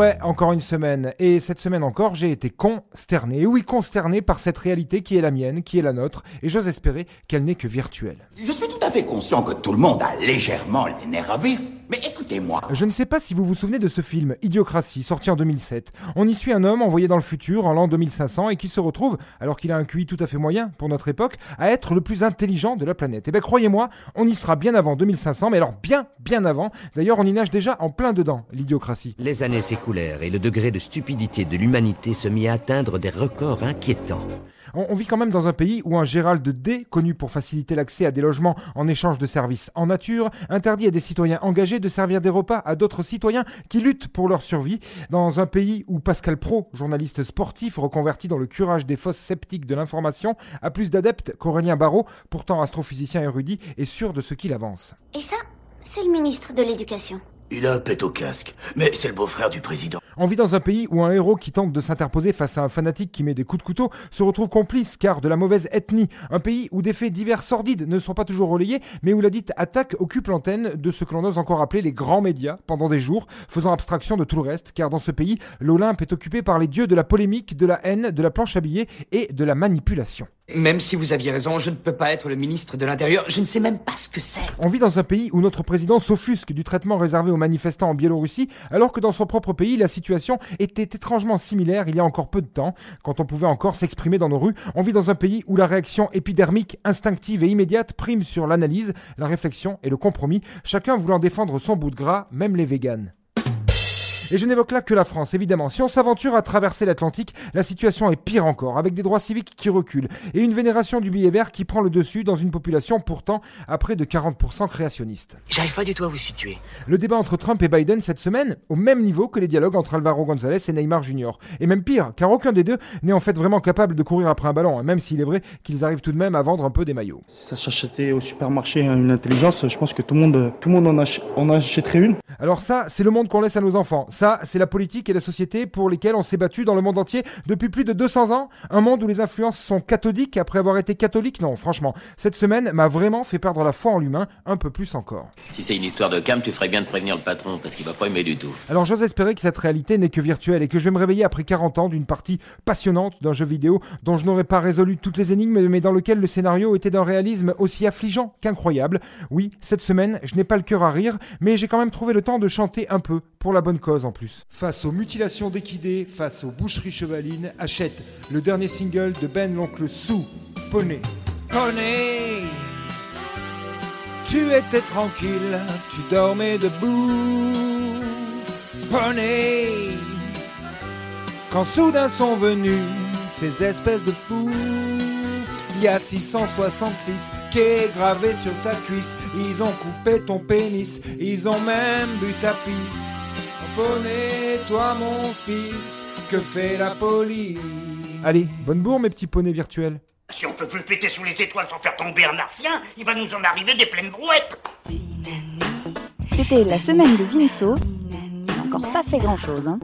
ouais, encore une semaine. Et cette semaine encore, j'ai été consterné. Et oui, consterné par cette réalité qui est la mienne, qui est la nôtre. Et j'ose espérer qu'elle n'est que virtuelle. Je suis tout à fait conscient que tout le monde a légèrement les nerfs vifs. Mais écoutez-moi. Je ne sais pas si vous vous souvenez de ce film, Idiocratie, sorti en 2007. On y suit un homme envoyé dans le futur en l'an 2500 et qui se retrouve, alors qu'il a un QI tout à fait moyen pour notre époque, à être le plus intelligent de la planète. Et eh bien croyez-moi, on y sera bien avant 2500, mais alors bien, bien avant. D'ailleurs, on y nage déjà en plein dedans, l'idiocratie. Les années s'écoulèrent et le degré de stupidité de l'humanité se mit à atteindre des records inquiétants. On, vit quand même dans un pays où un Gérald D, connu pour faciliter l'accès à des logements en échange de services en nature, interdit à des citoyens engagés de servir des repas à d'autres citoyens qui luttent pour leur survie. Dans un pays où Pascal Pro, journaliste sportif reconverti dans le curage des fosses sceptiques de l'information, a plus d'adeptes qu'Aurélien Barraud, pourtant astrophysicien érudit et sûr de ce qu'il avance. Et ça, c'est le ministre de l'Éducation. Il a un pet au casque, mais c'est le beau-frère du président. On vit dans un pays où un héros qui tente de s'interposer face à un fanatique qui met des coups de couteau se retrouve complice car de la mauvaise ethnie. Un pays où des faits divers sordides ne sont pas toujours relayés, mais où la dite attaque occupe l'antenne de ce que l'on ose encore appeler les grands médias pendant des jours, faisant abstraction de tout le reste, car dans ce pays, l'Olympe est occupé par les dieux de la polémique, de la haine, de la planche à billets et de la manipulation. Même si vous aviez raison, je ne peux pas être le ministre de l'Intérieur, je ne sais même pas ce que c'est. On vit dans un pays où notre président s'offusque du traitement réservé aux manifestants en Biélorussie, alors que dans son propre pays, la situation était étrangement similaire il y a encore peu de temps, quand on pouvait encore s'exprimer dans nos rues. On vit dans un pays où la réaction épidermique, instinctive et immédiate prime sur l'analyse, la réflexion et le compromis, chacun voulant défendre son bout de gras, même les véganes. Et je n'évoque là que la France, évidemment. Si on s'aventure à traverser l'Atlantique, la situation est pire encore, avec des droits civiques qui reculent et une vénération du billet vert qui prend le dessus dans une population pourtant à près de 40% créationniste. J'arrive pas du tout à vous situer. Le débat entre Trump et Biden cette semaine, au même niveau que les dialogues entre Alvaro González et Neymar Jr. Et même pire, car aucun des deux n'est en fait vraiment capable de courir après un ballon, hein, même s'il est vrai qu'ils arrivent tout de même à vendre un peu des maillots. Ça s'achetait au supermarché une intelligence, je pense que tout le monde, tout le monde en, en achèterait une. Alors ça, c'est le monde qu'on laisse à nos enfants. Ça, c'est la politique et la société pour lesquelles on s'est battu dans le monde entier depuis plus de 200 ans. Un monde où les influences sont cathodiques après avoir été catholiques. Non, franchement, cette semaine m'a vraiment fait perdre la foi en l'humain un peu plus encore. Si c'est une histoire de cam, tu ferais bien de prévenir le patron parce qu'il va pas aimer du tout. Alors j'ose espérer que cette réalité n'est que virtuelle et que je vais me réveiller après 40 ans d'une partie passionnante d'un jeu vidéo dont je n'aurais pas résolu toutes les énigmes mais dans lequel le scénario était d'un réalisme aussi affligeant qu'incroyable. Oui, cette semaine, je n'ai pas le cœur à rire, mais j'ai quand même trouvé le temps de chanter un peu pour la bonne cause en plus. Face aux mutilations d'équidés, face aux boucheries chevalines, achète le dernier single de Ben l'oncle Sou, Poney. Poney Tu étais tranquille, tu dormais debout. Poney Quand soudain sont venus ces espèces de fous. Il y a 666 qui est gravé sur ta cuisse. Ils ont coupé ton pénis, ils ont même bu ta pisse. Poney, toi mon fils, que fait la police? Allez, bonne bourre mes petits poneys virtuels. Si on peut plus péter sous les étoiles sans faire tomber un martien, il va nous en arriver des pleines brouettes C'était la semaine de Vinceau. Il n'a encore pas fait grand chose. Hein.